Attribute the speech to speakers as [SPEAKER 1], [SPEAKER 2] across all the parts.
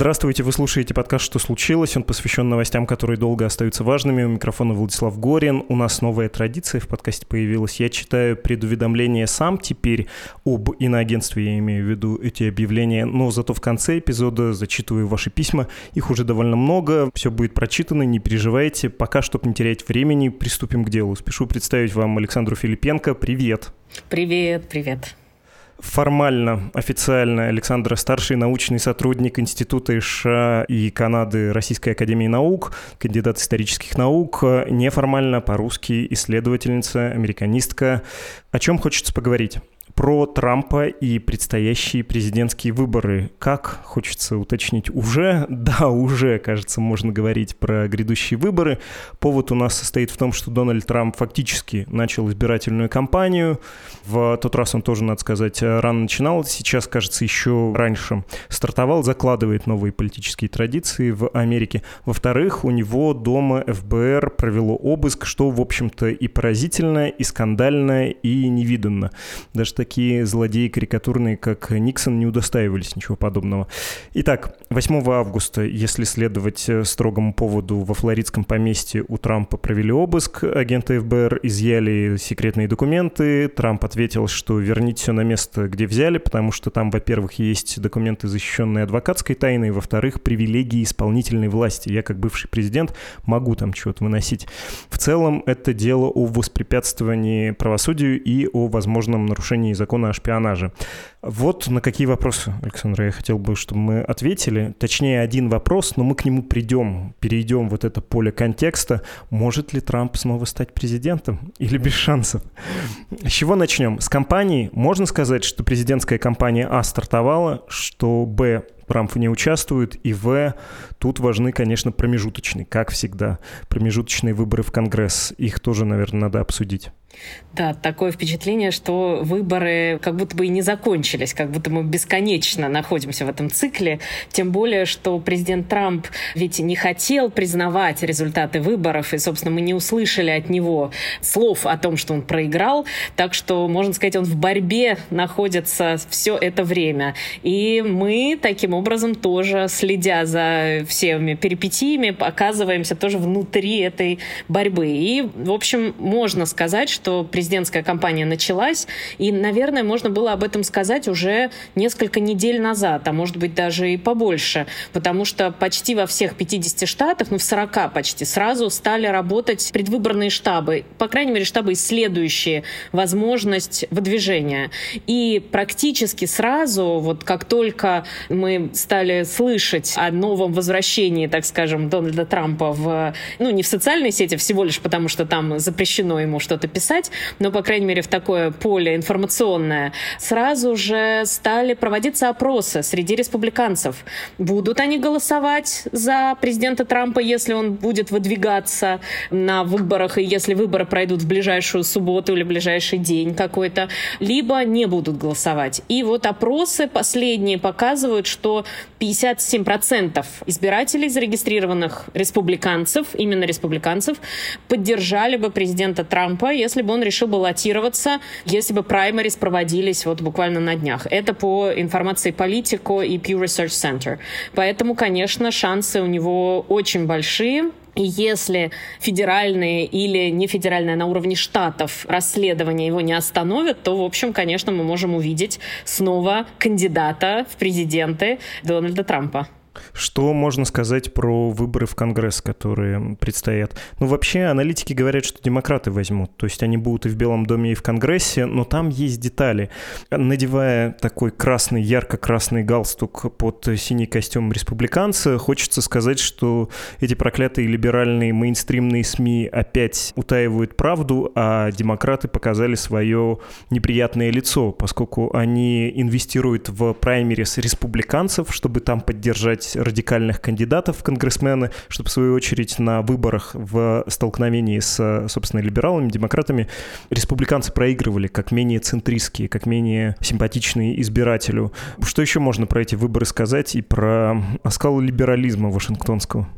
[SPEAKER 1] Здравствуйте, вы слушаете подкаст «Что случилось?». Он посвящен новостям, которые долго остаются важными. У микрофона Владислав Горин. У нас новая традиция в подкасте появилась. Я читаю предуведомления сам теперь об иноагентстве, я имею в виду эти объявления, но зато в конце эпизода зачитываю ваши письма. Их уже довольно много, все будет прочитано, не переживайте. Пока, чтобы не терять времени, приступим к делу. Спешу представить вам Александру Филипенко. Привет.
[SPEAKER 2] Привет, привет.
[SPEAKER 1] Формально, официально Александра старший научный сотрудник Института США и Канады Российской Академии Наук, кандидат исторических наук, неформально по-русски исследовательница, американистка. О чем хочется поговорить? Про Трампа и предстоящие президентские выборы. Как, хочется уточнить, уже? Да, уже, кажется, можно говорить про грядущие выборы. Повод у нас состоит в том, что Дональд Трамп фактически начал избирательную кампанию. В тот раз он тоже, надо сказать, рано начинал. Сейчас, кажется, еще раньше стартовал, закладывает новые политические традиции в Америке. Во-вторых, у него дома ФБР провело обыск, что, в общем-то, и поразительно, и скандально, и невиданно. Даже такие злодеи карикатурные, как Никсон, не удостаивались ничего подобного. Итак, 8 августа, если следовать э, строгому поводу, во флоридском поместье у Трампа провели обыск, агенты ФБР изъяли секретные документы, Трамп ответил, что верните все на место, где взяли, потому что там, во-первых, есть документы, защищенные адвокатской тайной, во-вторых, привилегии исполнительной власти. Я, как бывший президент, могу там чего-то выносить. В целом, это дело о воспрепятствовании правосудию и о возможном нарушении закона о шпионаже. Вот на какие вопросы, Александр, я хотел бы, чтобы мы ответили. Точнее, один вопрос, но мы к нему придем, перейдем вот это поле контекста. Может ли Трамп снова стать президентом или без шансов? С чего начнем? С кампании. Можно сказать, что президентская кампания А стартовала, что Б Трамп не участвует, и В, тут важны, конечно, промежуточные, как всегда, промежуточные выборы в Конгресс. Их тоже, наверное, надо обсудить.
[SPEAKER 2] Да, такое впечатление, что выборы как будто бы и не закончились, как будто мы бесконечно находимся в этом цикле. Тем более, что президент Трамп ведь не хотел признавать результаты выборов, и, собственно, мы не услышали от него слов о том, что он проиграл. Так что, можно сказать, он в борьбе находится все это время. И мы таким образом тоже, следя за всеми перипетиями, оказываемся тоже внутри этой борьбы. И, в общем, можно сказать, что президентская кампания началась, и, наверное, можно было об этом сказать уже несколько недель назад, а может быть даже и побольше, потому что почти во всех 50 штатах, ну в 40 почти, сразу стали работать предвыборные штабы, по крайней мере штабы, исследующие возможность выдвижения. И практически сразу, вот как только мы стали слышать о новом возвращении, так скажем, Дональда Трампа в, ну не в социальной сети всего лишь потому, что там запрещено ему что-то писать, писать, но, по крайней мере, в такое поле информационное, сразу же стали проводиться опросы среди республиканцев. Будут они голосовать за президента Трампа, если он будет выдвигаться на выборах, и если выборы пройдут в ближайшую субботу или ближайший день какой-то, либо не будут голосовать. И вот опросы последние показывают, что 57% избирателей, зарегистрированных республиканцев, именно республиканцев, поддержали бы президента Трампа, если если бы он решил баллотироваться, если бы праймерис проводились вот буквально на днях. Это по информации Политико и Pew Research Center. Поэтому, конечно, шансы у него очень большие. И если федеральные или не федеральные на уровне штатов расследования его не остановят, то, в общем, конечно, мы можем увидеть снова кандидата в президенты Дональда Трампа.
[SPEAKER 1] Что можно сказать про выборы в Конгресс, которые предстоят? Ну, вообще, аналитики говорят, что демократы возьмут. То есть они будут и в Белом доме, и в Конгрессе, но там есть детали. Надевая такой красный, ярко-красный галстук под синий костюм республиканца, хочется сказать, что эти проклятые либеральные мейнстримные СМИ опять утаивают правду, а демократы показали свое неприятное лицо, поскольку они инвестируют в праймерис республиканцев, чтобы там поддержать избирать радикальных кандидатов в конгрессмены, чтобы в свою очередь на выборах в столкновении с, собственно, либералами, демократами республиканцы проигрывали как менее центристские, как менее симпатичные избирателю. Что еще можно про эти выборы сказать и про оскал либерализма вашингтонского?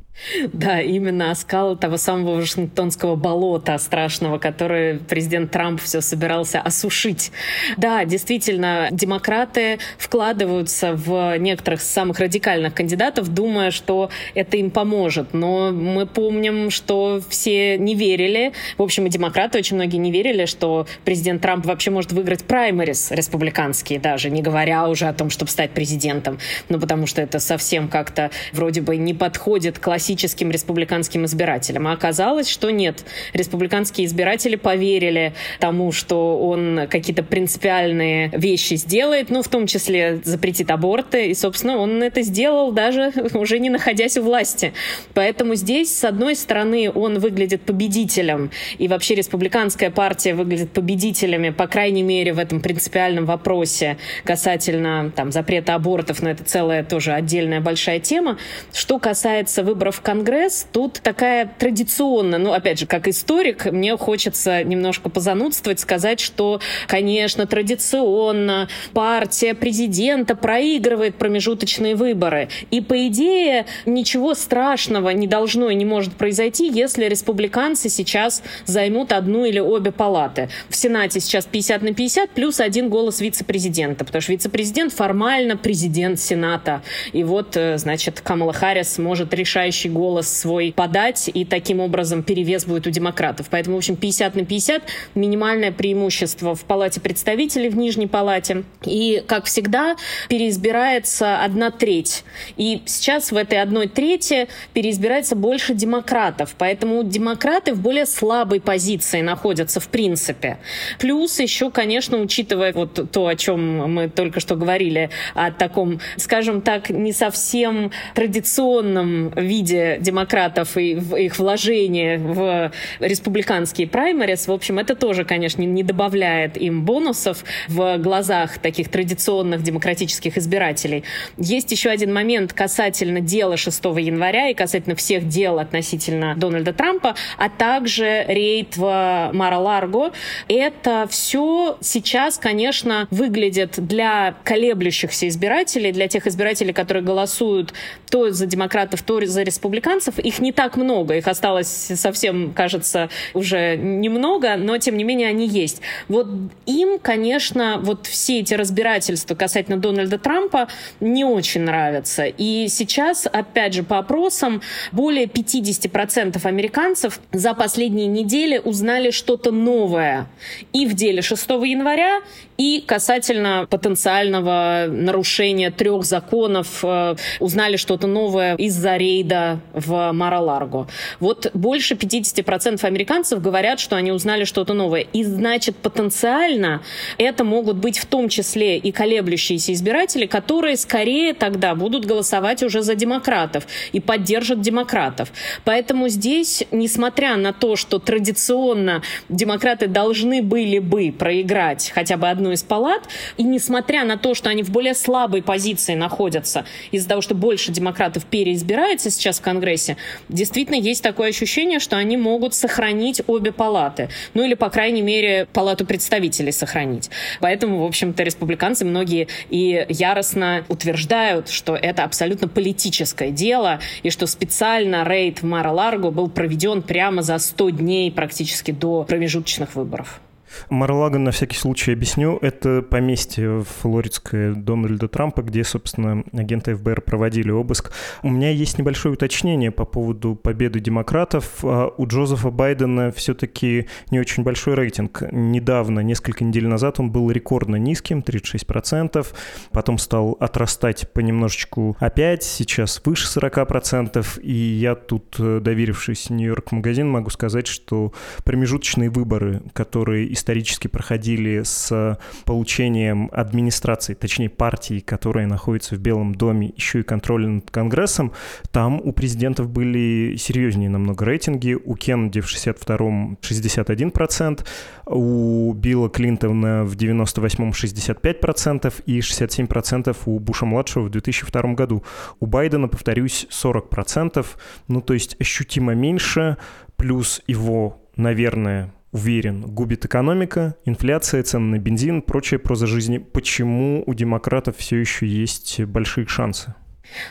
[SPEAKER 2] Да, именно оскал того самого Вашингтонского болота страшного, которое президент Трамп все собирался осушить. Да, действительно, демократы вкладываются в некоторых самых радикальных кандидатов, думая, что это им поможет. Но мы помним, что все не верили. В общем, и демократы очень многие не верили, что президент Трамп вообще может выиграть праймерис республиканские даже, не говоря уже о том, чтобы стать президентом. Ну, потому что это совсем как-то вроде бы не подходит классическим республиканским избирателям. А оказалось, что нет. Республиканские избиратели поверили тому, что он какие-то принципиальные вещи сделает, ну, в том числе запретит аборты. И, собственно, он это сделал даже уже не находясь у власти. Поэтому здесь, с одной стороны, он выглядит победителем, и вообще республиканская партия выглядит победителями, по крайней мере, в этом принципиальном вопросе касательно там, запрета абортов, но это целая тоже отдельная большая тема. Что касается выборов Конгресс, тут такая традиционная, ну, опять же, как историк, мне хочется немножко позанудствовать, сказать, что, конечно, традиционно партия президента проигрывает промежуточные выборы. И, по идее, ничего страшного не должно и не может произойти, если республиканцы сейчас займут одну или обе палаты. В Сенате сейчас 50 на 50 плюс один голос вице-президента, потому что вице-президент формально президент Сената. И вот, э, значит, Камала Харрис может решающий голос свой подать, и таким образом перевес будет у демократов. Поэтому, в общем, 50 на 50 минимальное преимущество в Палате представителей, в Нижней Палате. И, как всегда, переизбирается одна треть. И сейчас в этой одной трети переизбирается больше демократов. Поэтому демократы в более слабой позиции находятся в принципе. Плюс еще, конечно, учитывая вот то, о чем мы только что говорили, о таком, скажем так, не совсем традиционном виде демократов и их вложение в республиканские праймерис, в общем, это тоже, конечно, не добавляет им бонусов в глазах таких традиционных демократических избирателей. Есть еще один момент касательно дела 6 января и касательно всех дел относительно Дональда Трампа, а также рейд в Мара-Ларго. Это все сейчас, конечно, выглядит для колеблющихся избирателей, для тех избирателей, которые голосуют то за демократов, то за республиканцев. Их не так много, их осталось совсем, кажется, уже немного, но тем не менее они есть. Вот им, конечно, вот все эти разбирательства касательно Дональда Трампа не очень нравятся. И сейчас, опять же, по опросам, более 50% американцев за последние недели узнали что-то новое. И в деле 6 января, и касательно потенциального нарушения трех законов э, узнали что-то новое из-за рейда в Мара-Ларго. Вот больше 50% американцев говорят, что они узнали что-то новое. И значит, потенциально это могут быть в том числе и колеблющиеся избиратели, которые скорее тогда будут голосовать уже за демократов и поддержат демократов. Поэтому здесь, несмотря на то, что традиционно демократы должны были бы проиграть хотя бы одну из палат, и несмотря на то, что они в более слабой позиции находятся из-за того, что больше демократов переизбирается сейчас в Конгрессе, действительно есть такое ощущение, что они могут сохранить обе палаты. Ну или, по крайней мере, палату представителей сохранить. Поэтому, в общем-то, республиканцы многие и яростно утверждают, что это абсолютно политическое дело, и что специально рейд в Мара-Ларго был проведен прямо за 100 дней практически до промежуточных выборов.
[SPEAKER 1] Марлаган, на всякий случай объясню, это поместье флоридское Дональда Трампа, где, собственно, агенты ФБР проводили обыск. У меня есть небольшое уточнение по поводу победы демократов. А у Джозефа Байдена все-таки не очень большой рейтинг. Недавно, несколько недель назад, он был рекордно низким, 36%, потом стал отрастать понемножечку опять, сейчас выше 40%, и я тут, э, доверившись Нью-Йорк магазин, могу сказать, что промежуточные выборы, которые исторически проходили с получением администрации, точнее партии, которая находится в Белом доме, еще и контроля над Конгрессом, там у президентов были серьезнее намного рейтинги. У Кеннеди в 62-м 61%, у Билла Клинтона в 98-м 65% и 67% у Буша-младшего в 2002 году. У Байдена, повторюсь, 40%, ну то есть ощутимо меньше, плюс его, наверное, уверен, губит экономика, инфляция, цены на бензин, прочая проза жизни. Почему у демократов все еще есть большие шансы?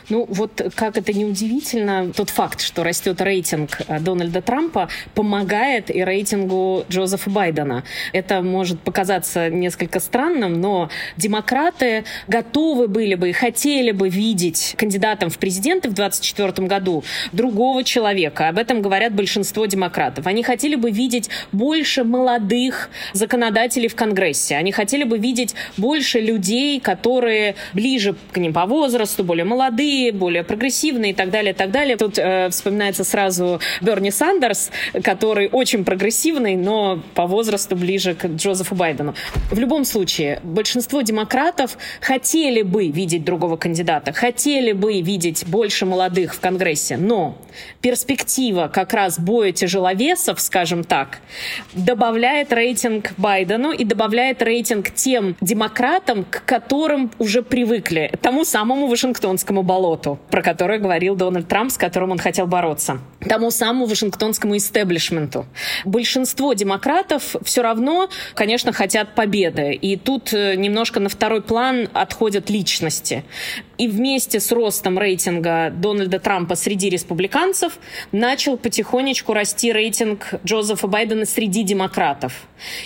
[SPEAKER 2] Ну, вот как это не удивительно, тот факт, что растет рейтинг э, Дональда Трампа, помогает и рейтингу Джозефа Байдена. Это может показаться несколько странным, но демократы готовы были бы и хотели бы видеть кандидатом в президенты в 2024 году другого человека. Об этом говорят большинство демократов. Они хотели бы видеть больше молодых законодателей в Конгрессе. Они хотели бы видеть больше людей, которые ближе к ним по возрасту, более молодые, молодые, более прогрессивные и так далее, и так далее. Тут э, вспоминается сразу Берни Сандерс, который очень прогрессивный, но по возрасту ближе к Джозефу Байдену. В любом случае, большинство демократов хотели бы видеть другого кандидата, хотели бы видеть больше молодых в Конгрессе, но перспектива как раз боя тяжеловесов, скажем так, добавляет рейтинг Байдену и добавляет рейтинг тем демократам, к которым уже привыкли, тому самому Вашингтонскому Вашингтонскому болоту, про которое говорил Дональд Трамп, с которым он хотел бороться. Тому самому Вашингтонскому истеблишменту. Большинство демократов все равно, конечно, хотят победы. И тут э, немножко на второй план отходят личности. И вместе с ростом рейтинга Дональда Трампа среди республиканцев начал потихонечку расти рейтинг Джозефа Байдена среди демократов.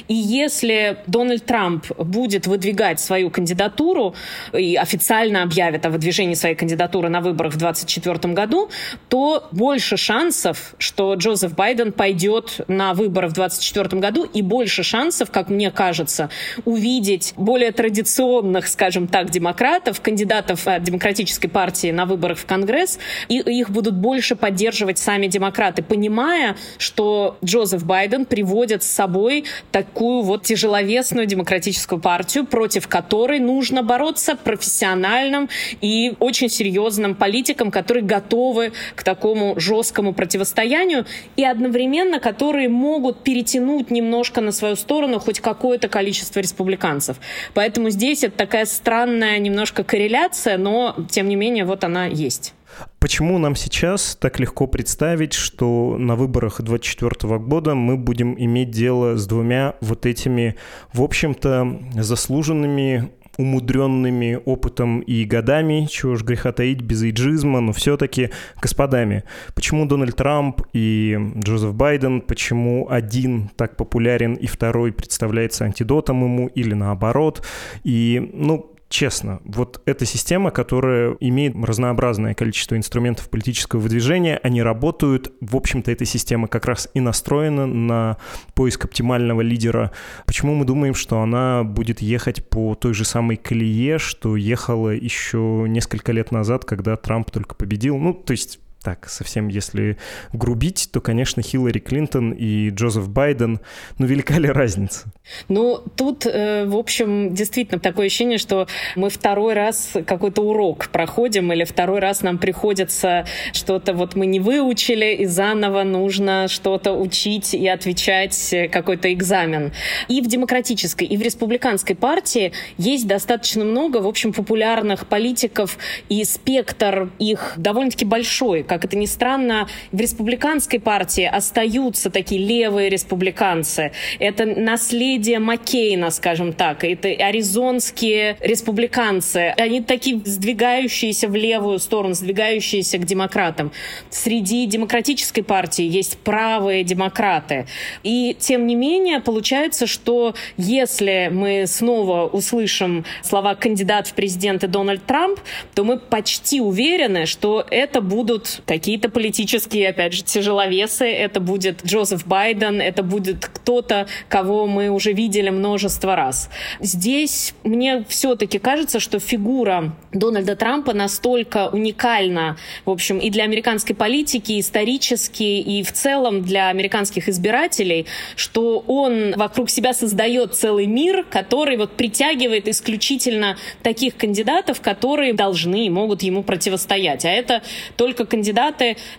[SPEAKER 2] И если Дональд Трамп будет выдвигать свою кандидатуру и официально объявит о выдвижении своей кандидатуры на выборах в 2024 году, то больше шансов, что Джозеф Байден пойдет на выборы в 2024 году, и больше шансов, как мне кажется, увидеть более традиционных, скажем так, демократов, кандидатов от демократической партии на выборах в Конгресс, и их будут больше поддерживать сами демократы, понимая, что Джозеф Байден приводит с собой такую вот тяжеловесную демократическую партию, против которой нужно бороться профессиональным и очень серьезным политикам, которые готовы к такому жесткому противостоянию и одновременно которые могут перетянуть немножко на свою сторону хоть какое-то количество республиканцев. Поэтому здесь это такая странная немножко корреляция, но тем не менее вот она есть.
[SPEAKER 1] Почему нам сейчас так легко представить, что на выборах 2024 года мы будем иметь дело с двумя вот этими, в общем-то, заслуженными умудренными опытом и годами, чего ж греха таить, без эйджизма, но все-таки господами. Почему Дональд Трамп и Джозеф Байден, почему один так популярен и второй представляется антидотом ему или наоборот. И, ну, честно, вот эта система, которая имеет разнообразное количество инструментов политического выдвижения, они работают, в общем-то, эта система как раз и настроена на поиск оптимального лидера. Почему мы думаем, что она будет ехать по той же самой колее, что ехала еще несколько лет назад, когда Трамп только победил? Ну, то есть так, совсем если грубить, то, конечно, Хиллари Клинтон и Джозеф Байден, ну, велика ли разница?
[SPEAKER 2] Ну, тут, э, в общем, действительно такое ощущение, что мы второй раз какой-то урок проходим, или второй раз нам приходится что-то, вот мы не выучили, и заново нужно что-то учить и отвечать какой-то экзамен. И в демократической, и в республиканской партии есть достаточно много, в общем, популярных политиков, и спектр их довольно-таки большой, как это ни странно, в республиканской партии остаются такие левые республиканцы. Это наследие Маккейна, скажем так. Это аризонские республиканцы. Они такие сдвигающиеся в левую сторону, сдвигающиеся к демократам. Среди демократической партии есть правые демократы. И тем не менее, получается, что если мы снова услышим слова кандидат в президенты Дональд Трамп, то мы почти уверены, что это будут какие-то политические, опять же, тяжеловесы. Это будет Джозеф Байден, это будет кто-то, кого мы уже видели множество раз. Здесь мне все-таки кажется, что фигура Дональда Трампа настолько уникальна, в общем, и для американской политики, исторически, и в целом для американских избирателей, что он вокруг себя создает целый мир, который вот притягивает исключительно таких кандидатов, которые должны и могут ему противостоять. А это только кандидаты,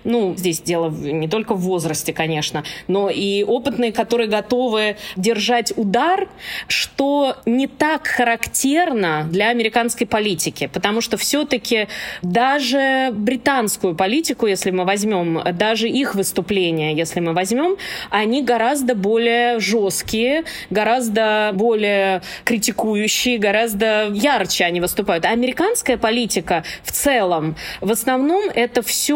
[SPEAKER 2] ну, здесь дело не только в возрасте, конечно, но и опытные, которые готовы держать удар, что не так характерно для американской политики, потому что все-таки даже британскую политику, если мы возьмем, даже их выступления, если мы возьмем, они гораздо более жесткие, гораздо более критикующие, гораздо ярче они выступают. А американская политика в целом, в основном это все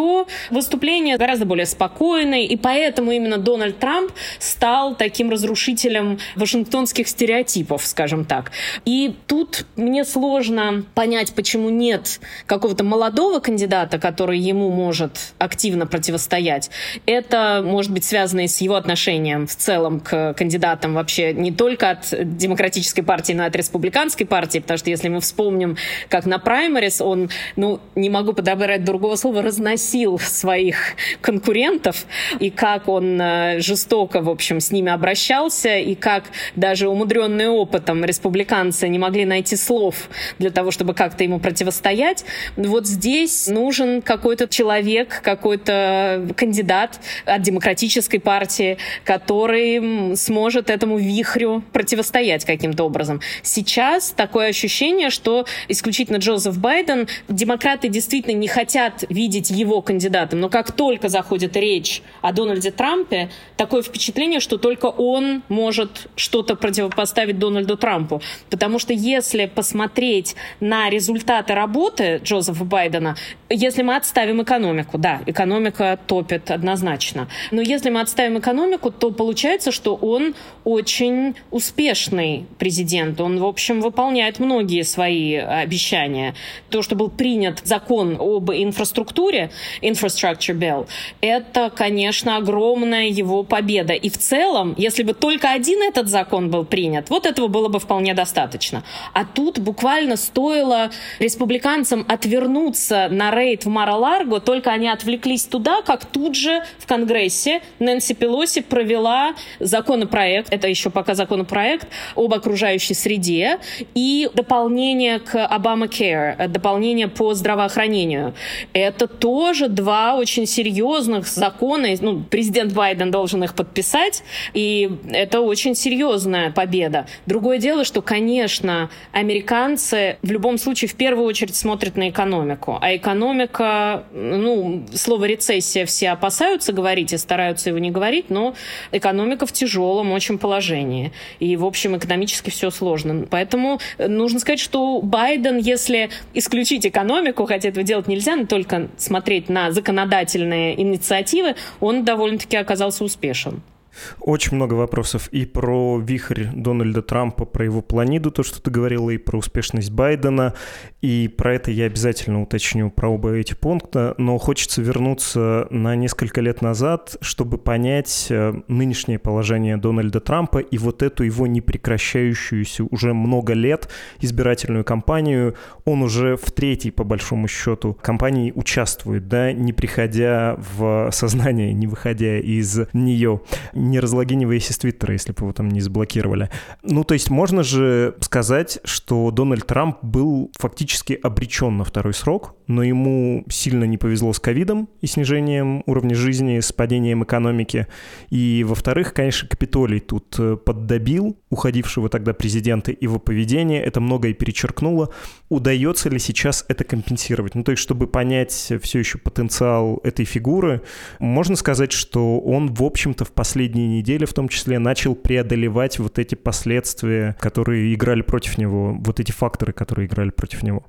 [SPEAKER 2] выступления гораздо более спокойные, и поэтому именно Дональд Трамп стал таким разрушителем вашингтонских стереотипов, скажем так. И тут мне сложно понять, почему нет какого-то молодого кандидата, который ему может активно противостоять. Это может быть связано и с его отношением в целом к кандидатам вообще не только от демократической партии, но и от республиканской партии, потому что если мы вспомним, как на праймерис он, ну, не могу подобрать другого слова, разносил своих конкурентов, и как он э, жестоко, в общем, с ними обращался, и как даже умудренные опытом республиканцы не могли найти слов для того, чтобы как-то ему противостоять. Вот здесь нужен какой-то человек, какой-то кандидат от демократической партии, который сможет этому вихрю противостоять каким-то образом. Сейчас такое ощущение, что исключительно Джозеф Байден, демократы действительно не хотят видеть его кандидатом, но как только заходит речь о Дональде Трампе, такое впечатление, что только он может что-то противопоставить Дональду Трампу. Потому что если посмотреть на результаты работы Джозефа Байдена, если мы отставим экономику, да, экономика топит однозначно, но если мы отставим экономику, то получается, что он очень успешный президент. Он, в общем, выполняет многие свои обещания. То, что был принят закон об инфраструктуре, Infrastructure Bill, это, конечно, огромная его победа. И в целом, если бы только один этот закон был принят, вот этого было бы вполне достаточно. А тут буквально стоило республиканцам отвернуться на рейд в Мара-Ларго, только они отвлеклись туда, как тут же в Конгрессе Нэнси Пелоси провела законопроект, это еще пока законопроект, об окружающей среде и дополнение к Obamacare, дополнение по здравоохранению. Это тоже два очень серьезных закона. Ну, президент Байден должен их подписать, и это очень серьезная победа. Другое дело, что, конечно, американцы в любом случае в первую очередь смотрят на экономику. А экономика, ну, слово рецессия все опасаются говорить и стараются его не говорить, но экономика в тяжелом очень положении. И, в общем, экономически все сложно. Поэтому нужно сказать, что Байден, если исключить экономику, хотя этого делать нельзя, но только смотреть на законодательные инициативы, он довольно-таки оказался успешен.
[SPEAKER 1] Очень много вопросов и про вихрь Дональда Трампа, про его планиду, то, что ты говорила, и про успешность Байдена. И про это я обязательно уточню про оба эти пункта. Но хочется вернуться на несколько лет назад, чтобы понять э, нынешнее положение Дональда Трампа и вот эту его непрекращающуюся уже много лет избирательную кампанию. Он уже в третьей, по большому счету, кампании участвует, да, не приходя в сознание, не выходя из нее не разлогиниваясь из Твиттера, если бы его там не заблокировали. Ну, то есть можно же сказать, что Дональд Трамп был фактически обречен на второй срок, но ему сильно не повезло с ковидом и снижением уровня жизни, с падением экономики. И, во-вторых, конечно, Капитолий тут э, поддобил уходившего тогда президента, его поведение это многое перечеркнуло. Удается ли сейчас это компенсировать? Ну, то есть, чтобы понять все еще потенциал этой фигуры, можно сказать, что он, в общем-то, в последние последние недели в том числе начал преодолевать вот эти последствия, которые играли против него, вот эти факторы, которые играли против него?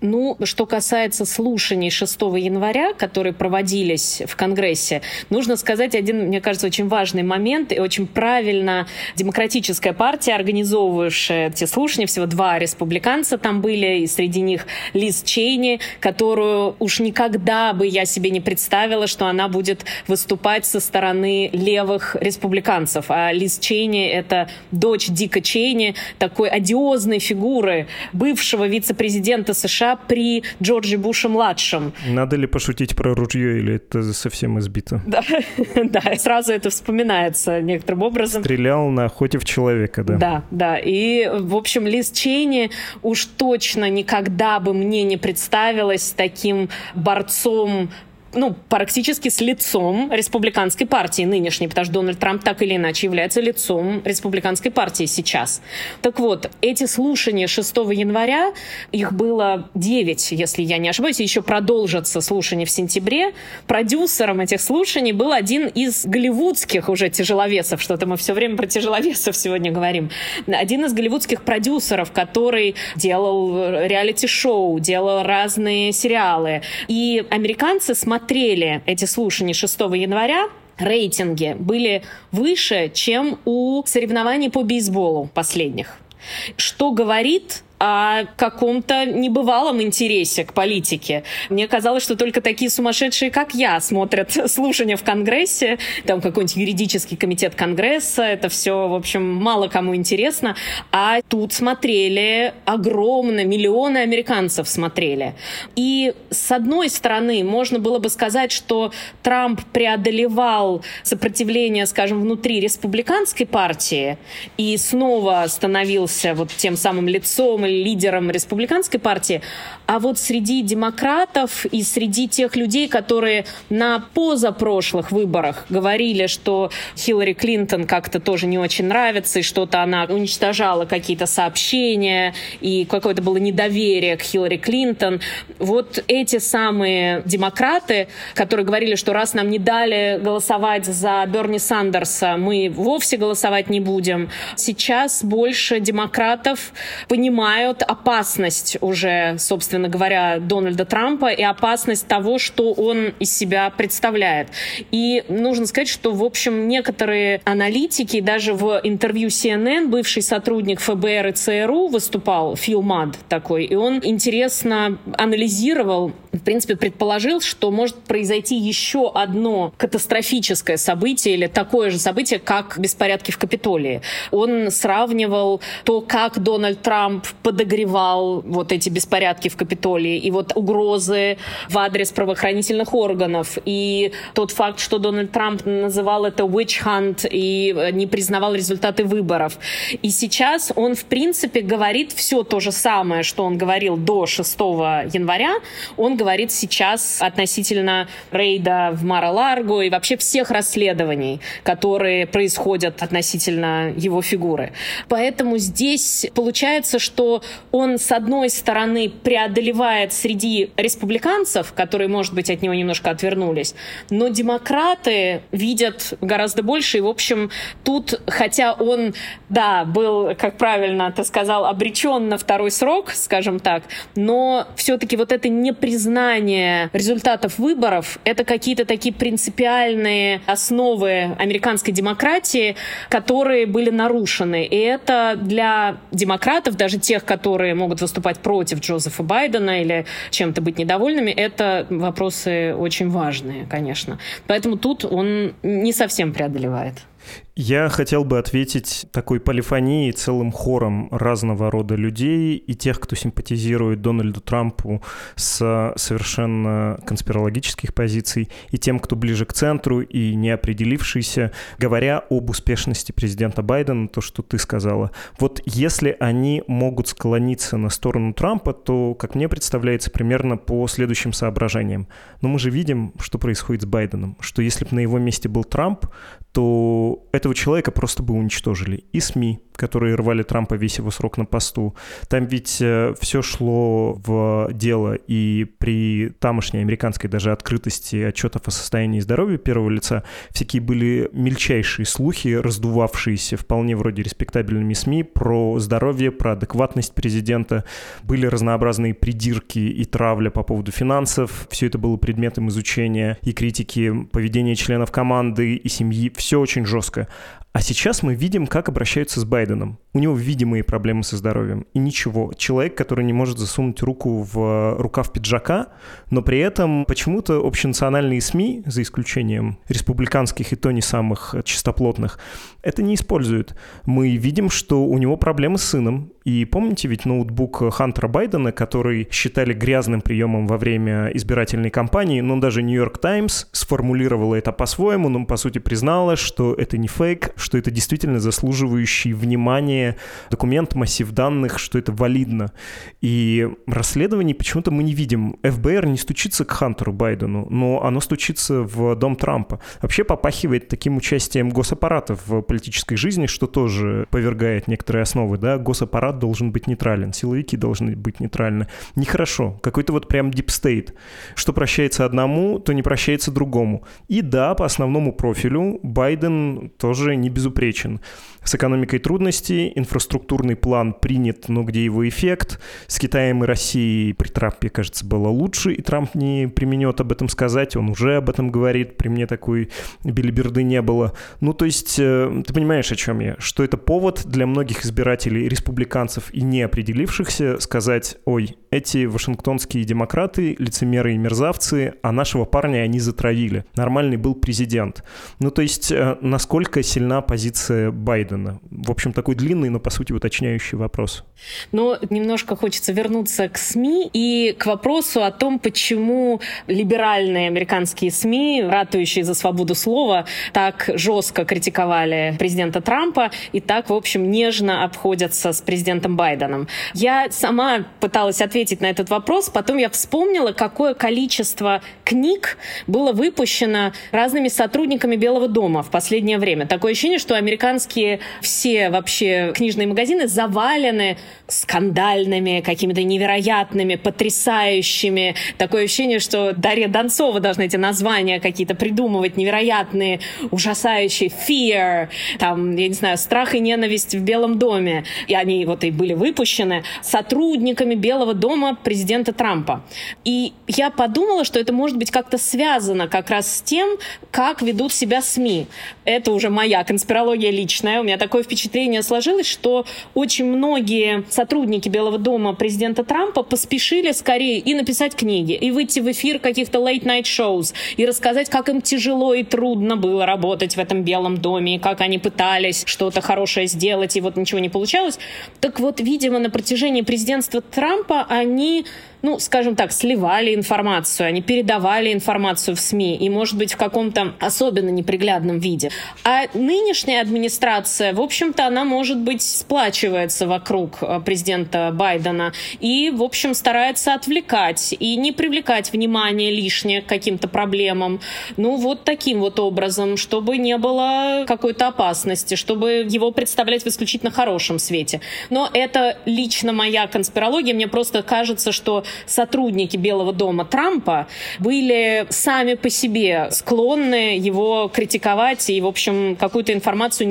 [SPEAKER 2] Ну, что касается слушаний 6 января, которые проводились в Конгрессе, нужно сказать один, мне кажется, очень важный момент и очень правильно демократическая партия, организовывавшая эти слушания, всего два республиканца там были, и среди них Лиз Чейни, которую уж никогда бы я себе не представила, что она будет выступать со стороны левых республиканцев. А Лиз Чейни — это дочь Дика Чейни, такой одиозной фигуры бывшего вице-президента США при Джорджи Буше-младшем.
[SPEAKER 1] Надо ли пошутить про ружье или это совсем избито?
[SPEAKER 2] Да, да, сразу это вспоминается некоторым образом.
[SPEAKER 1] Стрелял на охоте в человека, да.
[SPEAKER 2] Да, да. И, в общем, Лиз Чейни уж точно никогда бы мне не представилась таким борцом ну, практически с лицом республиканской партии нынешней, потому что Дональд Трамп так или иначе является лицом республиканской партии сейчас. Так вот, эти слушания 6 января, их было 9, если я не ошибаюсь, еще продолжатся слушания в сентябре. Продюсером этих слушаний был один из голливудских уже тяжеловесов, что-то мы все время про тяжеловесов сегодня говорим. Один из голливудских продюсеров, который делал реалити-шоу, делал разные сериалы. И американцы смотрели смотрели эти слушания 6 января, рейтинги были выше, чем у соревнований по бейсболу последних. Что говорит о каком-то небывалом интересе к политике. Мне казалось, что только такие сумасшедшие, как я, смотрят слушания в Конгрессе, там какой-нибудь юридический комитет Конгресса, это все, в общем, мало кому интересно. А тут смотрели огромно, миллионы американцев смотрели. И с одной стороны, можно было бы сказать, что Трамп преодолевал сопротивление, скажем, внутри республиканской партии и снова становился вот тем самым лицом лидером республиканской партии, а вот среди демократов и среди тех людей, которые на позапрошлых выборах говорили, что Хиллари Клинтон как-то тоже не очень нравится, и что-то она уничтожала какие-то сообщения, и какое-то было недоверие к Хиллари Клинтон. Вот эти самые демократы, которые говорили, что раз нам не дали голосовать за Берни Сандерса, мы вовсе голосовать не будем. Сейчас больше демократов понимают, опасность уже, собственно говоря, Дональда Трампа и опасность того, что он из себя представляет. И нужно сказать, что, в общем, некоторые аналитики, даже в интервью CNN бывший сотрудник ФБР и ЦРУ выступал, Фил Мад такой, и он интересно анализировал, в принципе, предположил, что может произойти еще одно катастрофическое событие или такое же событие, как беспорядки в Капитолии. Он сравнивал то, как Дональд Трамп подогревал вот эти беспорядки в Капитолии и вот угрозы в адрес правоохранительных органов и тот факт, что Дональд Трамп называл это witch hunt и э, не признавал результаты выборов. И сейчас он, в принципе, говорит все то же самое, что он говорил до 6 января, он говорит сейчас относительно рейда в Мара-Ларго и вообще всех расследований, которые происходят относительно его фигуры. Поэтому здесь получается, что он, с одной стороны, преодолевает среди республиканцев, которые, может быть, от него немножко отвернулись, но демократы видят гораздо больше. И, в общем, тут, хотя он, да, был, как правильно ты сказал, обречен на второй срок, скажем так, но все-таки вот это непризнание результатов выборов, это какие-то такие принципиальные основы американской демократии, которые были нарушены. И это для демократов, даже тех, которые могут выступать против Джозефа Байдена или чем-то быть недовольными, это вопросы очень важные, конечно. Поэтому тут он не совсем преодолевает.
[SPEAKER 1] Я хотел бы ответить такой полифонией целым хором разного рода людей и тех, кто симпатизирует Дональду Трампу с совершенно конспирологических позиций, и тем, кто ближе к центру и не определившийся, говоря об успешности президента Байдена, то, что ты сказала. Вот если они могут склониться на сторону Трампа, то, как мне представляется, примерно по следующим соображениям. Но мы же видим, что происходит с Байденом, что если бы на его месте был Трамп, то этого этого человека просто бы уничтожили. И СМИ, которые рвали Трампа весь его срок на посту. Там ведь э, все шло в дело, и при тамошней американской даже открытости отчетов о состоянии здоровья первого лица всякие были мельчайшие слухи, раздувавшиеся вполне вроде респектабельными СМИ про здоровье, про адекватность президента. Были разнообразные придирки и травля по поводу финансов. Все это было предметом изучения и критики поведения членов команды и семьи. Все очень жестко. А сейчас мы видим, как обращаются с Байденом. У него видимые проблемы со здоровьем. И ничего. Человек, который не может засунуть руку в рукав пиджака, но при этом почему-то общенациональные СМИ, за исключением республиканских и то не самых чистоплотных, это не используют. Мы видим, что у него проблемы с сыном. И помните ведь ноутбук Хантера Байдена, который считали грязным приемом во время избирательной кампании, но даже Нью-Йорк Таймс сформулировала это по-своему, но по сути признала, что это не фейк, что это действительно заслуживающий внимания документ, массив данных, что это валидно. И расследований почему-то мы не видим. ФБР не стучится к Хантеру Байдену, но оно стучится в дом Трампа. Вообще попахивает таким участием госаппарата в политической жизни, что тоже повергает некоторые основы, да, госаппарат должен быть нейтрален, силовики должны быть нейтральны. Нехорошо, какой-то вот прям deep state. Что прощается одному, то не прощается другому. И да, по основному профилю Байден тоже не безупречен. С экономикой трудности, инфраструктурный план принят, но где его эффект? С Китаем и Россией при Трампе, кажется, было лучше, и Трамп не применет об этом сказать, он уже об этом говорит, при мне такой билиберды не было. Ну, то есть, э, ты понимаешь, о чем я? Что это повод для многих избирателей, республиканцев и не определившихся сказать, ой, эти вашингтонские демократы, лицемеры и мерзавцы, а нашего парня они затравили. Нормальный был президент. Ну, то есть, э, насколько сильна позиция Байдена? В общем, такой длинный, но, по сути, уточняющий вопрос.
[SPEAKER 2] Но немножко хочется вернуться к СМИ и к вопросу о том, почему либеральные американские СМИ, ратующие за свободу слова, так жестко критиковали президента Трампа и так, в общем, нежно обходятся с президентом Байденом. Я сама пыталась ответить на этот вопрос. Потом я вспомнила, какое количество книг было выпущено разными сотрудниками Белого дома в последнее время. Такое ощущение, что американские все вообще книжные магазины завалены скандальными, какими-то невероятными, потрясающими. Такое ощущение, что Дарья Донцова должна эти названия какие-то придумывать невероятные, ужасающие. Fear, там, я не знаю, страх и ненависть в Белом доме. И они вот и были выпущены сотрудниками Белого дома президента Трампа. И я подумала, что это может быть как-то связано как раз с тем, как ведут себя СМИ. Это уже моя конспирология личная. У меня такое впечатление сложилось, что очень многие сотрудники Белого дома президента Трампа поспешили скорее и написать книги, и выйти в эфир каких-то late-night shows, и рассказать, как им тяжело и трудно было работать в этом Белом доме, и как они пытались что-то хорошее сделать, и вот ничего не получалось. Так вот, видимо, на протяжении президентства Трампа они ну, скажем так, сливали информацию, они передавали информацию в СМИ, и, может быть, в каком-то особенно неприглядном виде. А нынешняя администрация, в общем-то, она, может быть, сплачивается вокруг э, президента Байдена и, в общем, старается отвлекать и не привлекать внимание лишнее к каким-то проблемам. Ну, вот таким вот образом, чтобы не было какой-то опасности, чтобы его представлять в исключительно хорошем свете. Но это лично моя конспирология. Мне просто кажется, что сотрудники Белого дома Трампа были сами по себе склонны его критиковать и, в общем, какую-то информацию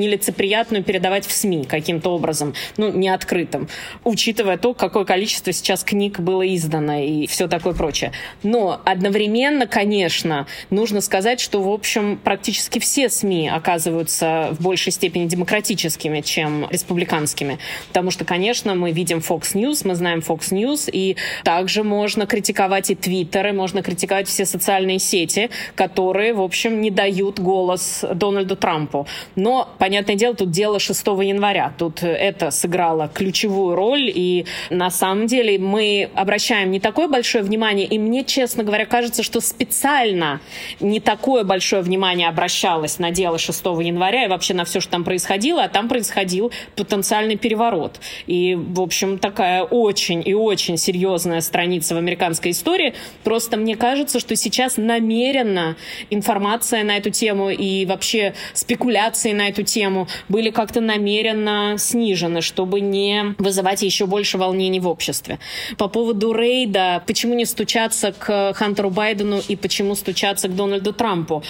[SPEAKER 2] нелицеприятную передавать в СМИ каким-то образом, ну, не открытым, учитывая то, какое количество сейчас книг было издано и все такое прочее. Но одновременно, конечно, нужно сказать, что, в общем, практически все СМИ оказываются в большей степени демократическими, чем республиканскими. Потому что, конечно, мы видим Fox News, мы знаем Fox News, и также можно критиковать и Твиттер, и можно критиковать все социальные сети, которые, в общем, не дают голос Дональду Трампу. Но, понятное дело, тут дело 6 января. Тут это сыграло ключевую роль, и на самом деле мы обращаем не такое большое внимание, и мне, честно говоря, кажется, что специально не такое большое внимание обращалось на дело 6 января и вообще на все, что там происходило, а там происходил потенциальный переворот. И, в общем, такая очень и очень серьезная страница в американской истории. Просто мне кажется, что сейчас намеренно информация на эту тему и вообще спекуляции на эту тему были как-то намеренно снижены, чтобы не вызывать еще больше волнений в обществе. По поводу рейда, почему не стучаться к Хантеру Байдену и почему стучаться к Дональду Трампу?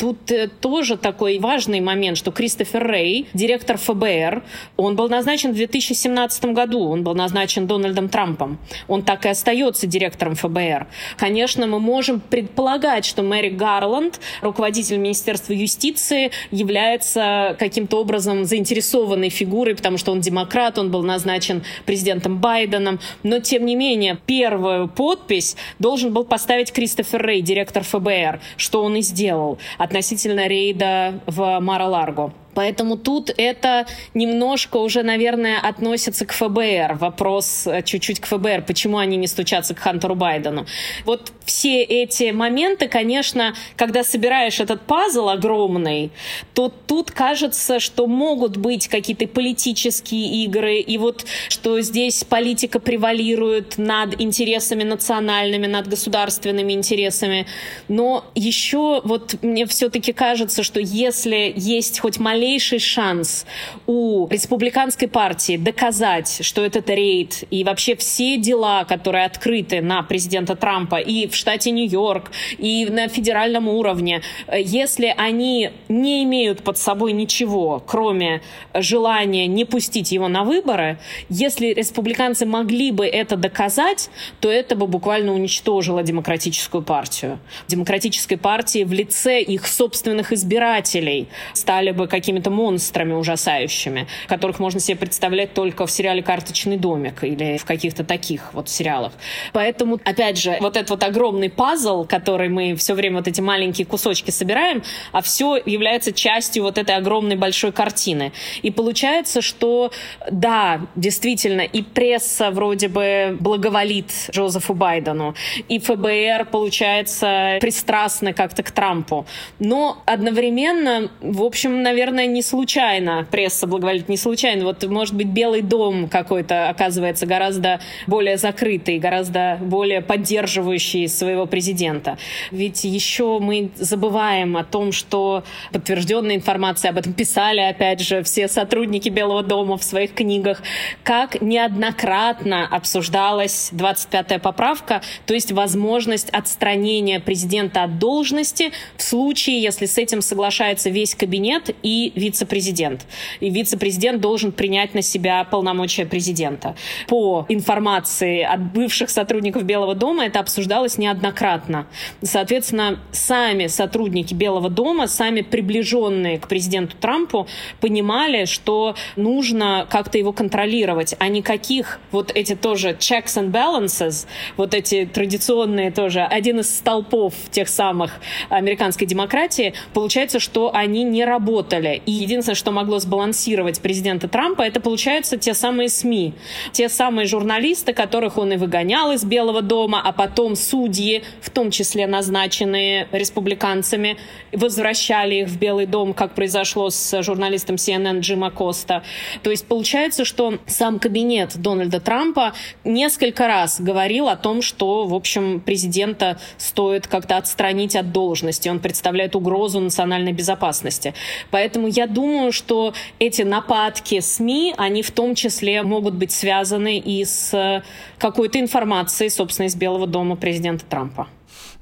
[SPEAKER 2] Тут э, тоже такой важный момент, что Кристофер Рэй, директор ФБР, он был назначен в 2017 году, он был назначен Дональдом Трампом. Он так и остается директором ФБР. Конечно, мы можем предполагать, что Мэри Гарланд, руководитель Министерства юстиции, является каким-то образом заинтересованной фигурой, потому что он демократ, он был назначен президентом Байденом. Но, тем не менее, первую подпись должен был поставить Кристофер Рэй, директор ФБР, что он и сделал относительно рейда в Мара-Ларго. Поэтому тут это немножко уже, наверное, относится к ФБР. Вопрос э, чуть-чуть к ФБР, почему они не стучатся к Хантеру Байдену. Вот все эти моменты, конечно, когда собираешь этот пазл огромный, то тут кажется, что могут быть какие-то политические игры, и вот что здесь политика превалирует над интересами национальными, над государственными интересами. Но еще вот мне все-таки кажется, что если есть хоть маленький малейший шанс у республиканской партии доказать, что этот рейд и вообще все дела, которые открыты на президента Трампа и в штате Нью-Йорк, и на федеральном уровне, если они не имеют под собой ничего, кроме желания не пустить его на выборы, если республиканцы могли бы это доказать, то это бы буквально уничтожило демократическую партию. Демократической партии в лице их собственных избирателей стали бы какими какими-то монстрами ужасающими, которых можно себе представлять только в сериале «Карточный домик» или в каких-то таких вот сериалах. Поэтому, опять же, вот этот вот огромный пазл, который мы все время вот эти маленькие кусочки собираем, а все является частью вот этой огромной большой картины. И получается, что да, действительно, и пресса вроде бы благоволит Джозефу Байдену, и ФБР, получается, пристрастны как-то к Трампу. Но одновременно, в общем, наверное, наверное, не случайно пресса благоволит, не случайно. Вот, может быть, Белый дом какой-то оказывается гораздо более закрытый, гораздо более поддерживающий своего президента. Ведь еще мы забываем о том, что подтвержденная информация, об этом писали, опять же, все сотрудники Белого дома в своих книгах, как неоднократно обсуждалась 25-я поправка, то есть возможность отстранения президента от должности в случае, если с этим соглашается весь кабинет и вице-президент. И вице-президент должен принять на себя полномочия президента. По информации от бывших сотрудников Белого дома это обсуждалось неоднократно. Соответственно, сами сотрудники Белого дома, сами приближенные к президенту Трампу, понимали, что нужно как-то его контролировать, а никаких вот эти тоже checks and balances, вот эти традиционные тоже, один из столпов тех самых американской демократии, получается, что они не работали. И единственное, что могло сбалансировать президента Трампа, это, получается, те самые СМИ, те самые журналисты, которых он и выгонял из Белого дома, а потом судьи, в том числе назначенные республиканцами, возвращали их в Белый дом, как произошло с журналистом CNN Джима Коста. То есть получается, что сам кабинет Дональда Трампа несколько раз говорил о том, что, в общем, президента стоит как-то отстранить от должности. Он представляет угрозу национальной безопасности. Поэтому я думаю, что эти нападки СМИ, они в том числе могут быть связаны и с какой-то информацией, собственно, из Белого дома президента Трампа.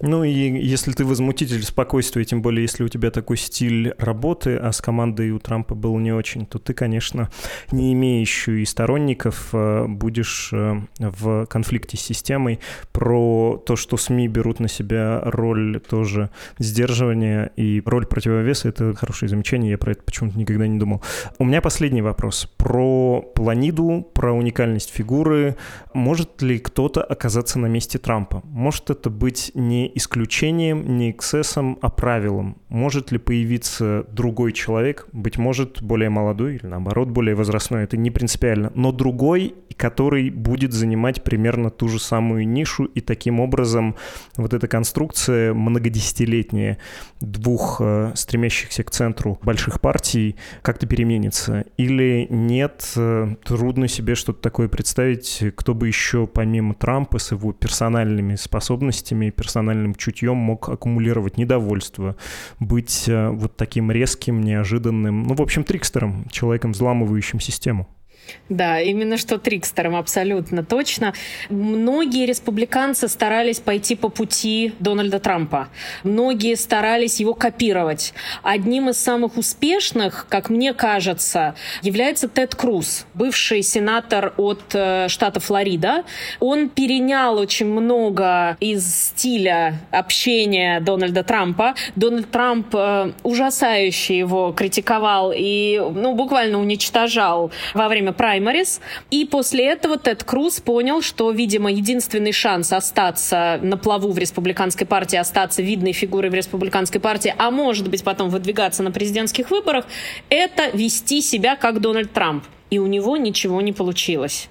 [SPEAKER 1] Ну и если ты возмутитель спокойствия, тем более если у тебя такой стиль работы, а с командой у Трампа был не очень, то ты, конечно, не имеющий сторонников, э, будешь э, в конфликте с системой. Про то, что СМИ берут на себя роль тоже сдерживания и роль противовеса, это хорошее замечание, я про это почему-то никогда не думал. У меня последний вопрос. Про планиду, про уникальность фигуры. Может ли кто-то оказаться на месте Трампа? Может это быть не исключением, не эксцессом, а правилом. Может ли появиться другой человек, быть может, более молодой или наоборот более возрастной, это не принципиально, но другой, который будет занимать примерно ту же самую нишу, и таким образом вот эта конструкция многодесятилетняя двух э, стремящихся к центру больших партий как-то переменится? Или нет, э, трудно себе что-то такое представить, кто бы еще помимо Трампа с его персональными способностями, персональным чутьем мог аккумулировать недовольство, быть э, вот таким резким, неожиданным, ну, в общем, трикстером, человеком, взламывающим систему?
[SPEAKER 2] Да, именно что трикстером, абсолютно точно. Многие республиканцы старались пойти по пути Дональда Трампа. Многие старались его копировать. Одним из самых успешных, как мне кажется, является Тед Круз, бывший сенатор от э, штата Флорида. Он перенял очень много из стиля общения Дональда Трампа. Дональд Трамп э, ужасающе его критиковал и ну, буквально уничтожал во время праймарис. И после этого Тед Круз понял, что, видимо, единственный шанс остаться на плаву в республиканской партии, остаться видной фигурой в республиканской партии, а может быть потом выдвигаться на президентских выборах, это вести себя как Дональд Трамп. И у него ничего не получилось.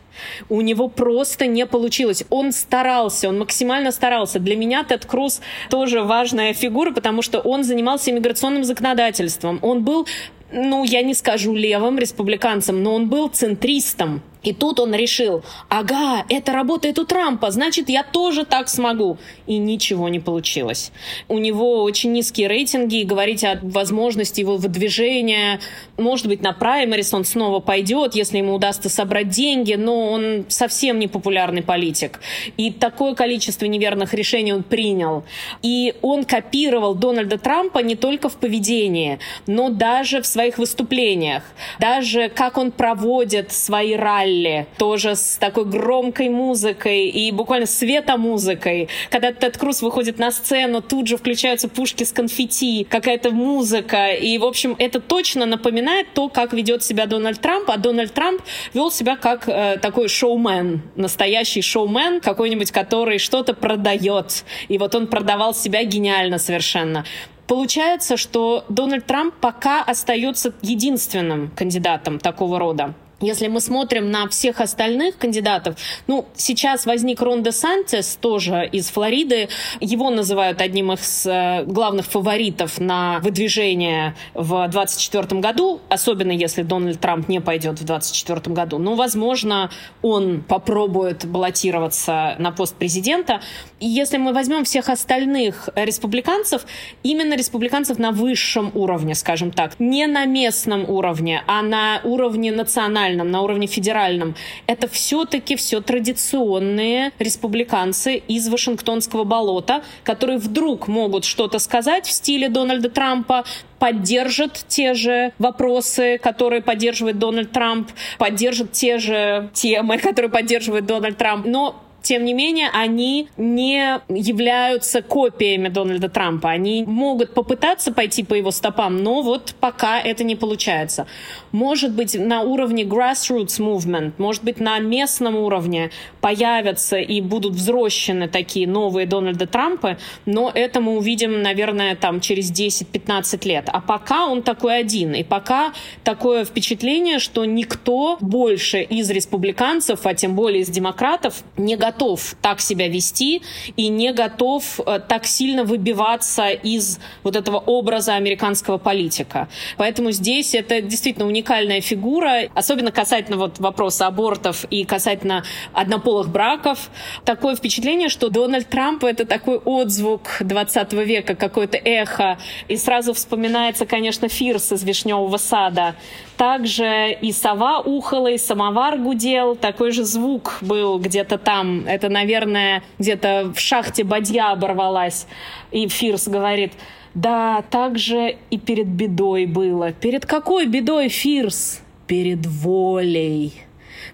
[SPEAKER 2] У него просто не получилось. Он старался, он максимально старался. Для меня Тед Круз тоже важная фигура, потому что он занимался иммиграционным законодательством. Он был ну, я не скажу левым республиканцем, но он был центристом. И тут он решил, ага, это работает у Трампа, значит, я тоже так смогу. И ничего не получилось. У него очень низкие рейтинги, и говорить о возможности его выдвижения, может быть, на праймерис он снова пойдет, если ему удастся собрать деньги, но он совсем не популярный политик. И такое количество неверных решений он принял. И он копировал Дональда Трампа не только в поведении, но даже в своих выступлениях. Даже как он проводит свои ралли, ралли, тоже с такой громкой музыкой и буквально светомузыкой. Когда Тед Круз выходит на сцену, тут же включаются пушки с конфетти, какая-то музыка. И, в общем, это точно напоминает то, как ведет себя Дональд Трамп. А Дональд Трамп вел себя как э, такой шоумен, настоящий шоумен, какой-нибудь, который что-то продает. И вот он продавал себя гениально совершенно. Получается, что Дональд Трамп пока остается единственным кандидатом такого рода. Если мы смотрим на всех остальных кандидатов, ну, сейчас возник Рон де Сантес, тоже из Флориды. Его называют одним из э, главных фаворитов на выдвижение в 2024 году, особенно если Дональд Трамп не пойдет в 2024 году. Но, возможно, он попробует баллотироваться на пост президента. И если мы возьмем всех остальных республиканцев, именно республиканцев на высшем уровне, скажем так, не на местном уровне, а на уровне национального национальном, на уровне федеральном, это все-таки все традиционные республиканцы из Вашингтонского болота, которые вдруг могут что-то сказать в стиле Дональда Трампа, поддержат те же вопросы, которые поддерживает Дональд Трамп, поддержат те же темы, которые поддерживает Дональд Трамп, но тем не менее, они не являются копиями Дональда Трампа. Они могут попытаться пойти по его стопам, но вот пока это не получается. Может быть, на уровне grassroots movement, может быть, на местном уровне появятся и будут взрощены такие новые Дональда Трампы, но это мы увидим, наверное, там через 10-15 лет. А пока он такой один. И пока такое впечатление, что никто больше из республиканцев, а тем более из демократов, не готов готов так себя вести и не готов э, так сильно выбиваться из вот этого образа американского политика. Поэтому здесь это действительно уникальная фигура, особенно касательно вот вопроса абортов и касательно однополых браков. Такое впечатление, что Дональд Трамп — это такой отзвук 20 века, какое-то эхо. И сразу вспоминается, конечно, Фирс из «Вишневого сада», также и сова ухала, и самовар гудел. Такой же звук был где-то там. Это, наверное, где-то в шахте бадья оборвалась. И Фирс говорит, да, так же и перед бедой было. Перед какой бедой, Фирс? Перед волей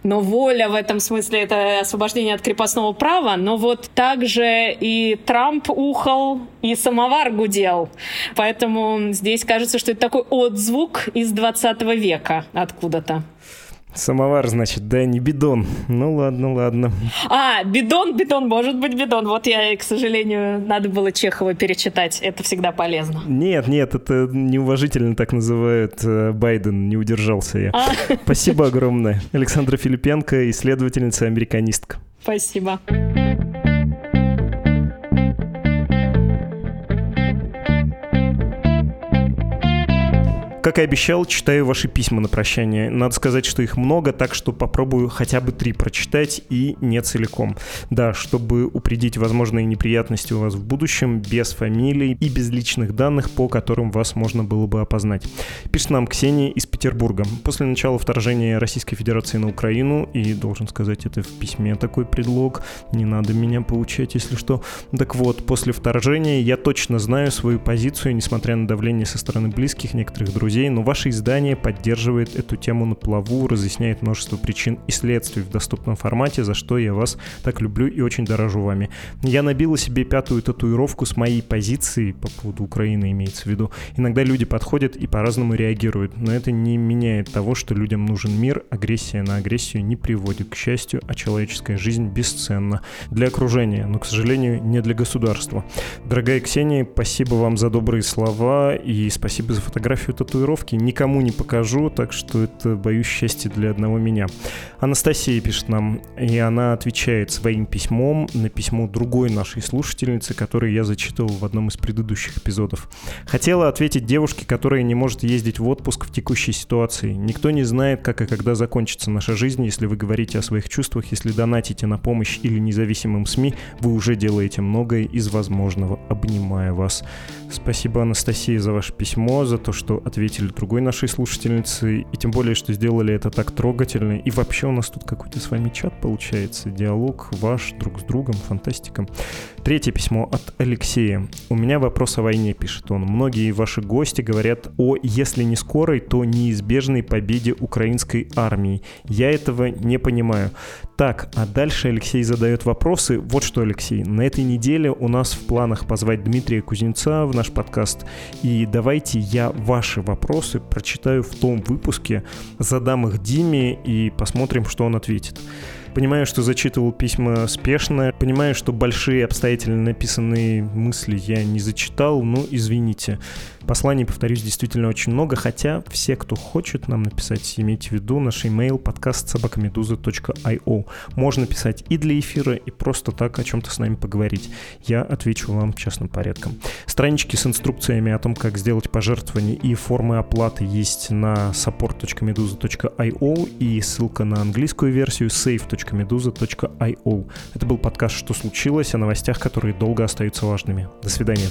[SPEAKER 2] но воля в этом смысле это освобождение от крепостного права, но вот также и Трамп ухал, и самовар гудел. Поэтому здесь кажется, что это такой отзвук из 20 века откуда-то.
[SPEAKER 1] Самовар, значит, да, не бидон. Ну ладно, ладно.
[SPEAKER 2] А, бидон, бидон, может быть бидон. Вот я, к сожалению, надо было Чехова перечитать. Это всегда полезно.
[SPEAKER 1] Нет, нет, это неуважительно так называют. Э, Байден, не удержался я. А. Спасибо огромное. Александра Филипенко, исследовательница-американистка.
[SPEAKER 2] Спасибо.
[SPEAKER 1] Как и обещал, читаю ваши письма на прощание. Надо сказать, что их много, так что попробую хотя бы три прочитать и не целиком. Да, чтобы упредить возможные неприятности у вас в будущем, без фамилий и без личных данных, по которым вас можно было бы опознать. Пишет нам Ксения из Петербурга. После начала вторжения Российской Федерации на Украину, и должен сказать, это в письме такой предлог, не надо меня получать, если что. Так вот, после вторжения я точно знаю свою позицию, несмотря на давление со стороны близких, некоторых друзей, друзей, но ваше издание поддерживает эту тему на плаву, разъясняет множество причин и следствий в доступном формате, за что я вас так люблю и очень дорожу вами. Я набила себе пятую татуировку с моей позиции, по поводу Украины имеется в виду. Иногда люди подходят и по-разному реагируют, но это не меняет того, что людям нужен мир, агрессия на агрессию не приводит к счастью, а человеческая жизнь бесценна для окружения, но, к сожалению, не для государства. Дорогая Ксения, спасибо вам за добрые слова и спасибо за фотографию татуировки татуировки никому не покажу, так что это, боюсь, счастье для одного меня. Анастасия пишет нам, и она отвечает своим письмом на письмо другой нашей слушательницы, которую я зачитывал в одном из предыдущих эпизодов. Хотела ответить девушке, которая не может ездить в отпуск в текущей ситуации. Никто не знает, как и когда закончится наша жизнь, если вы говорите о своих чувствах, если донатите на помощь или независимым СМИ, вы уже делаете многое из возможного. Обнимаю вас. Спасибо, Анастасия, за ваше письмо, за то, что ответили другой нашей слушательнице, и тем более, что сделали это так трогательно. И вообще у нас тут какой-то с вами чат получается, диалог ваш друг с другом, фантастика. Третье письмо от Алексея. У меня вопрос о войне, пишет он. Многие ваши гости говорят о, если не скорой, то неизбежной победе украинской армии. Я этого не понимаю. Так, а дальше Алексей задает вопросы. Вот что, Алексей, на этой неделе у нас в планах позвать Дмитрия Кузнеца в наш подкаст. И давайте я ваши вопросы прочитаю в том выпуске, задам их Диме и посмотрим, что он ответит. Понимаю, что зачитывал письма спешно. Понимаю, что большие обстоятельно написанные мысли я не зачитал. Ну, извините. Посланий, повторюсь, действительно очень много, хотя все, кто хочет нам написать, имейте в виду наш email подкаст собакамедуза.io. Можно писать и для эфира, и просто так о чем-то с нами поговорить. Я отвечу вам частным порядком. Странички с инструкциями о том, как сделать пожертвования и формы оплаты есть на support.meduza.io и ссылка на английскую версию save.meduza.io. Это был подкаст «Что случилось?» о новостях, которые долго остаются важными. До свидания.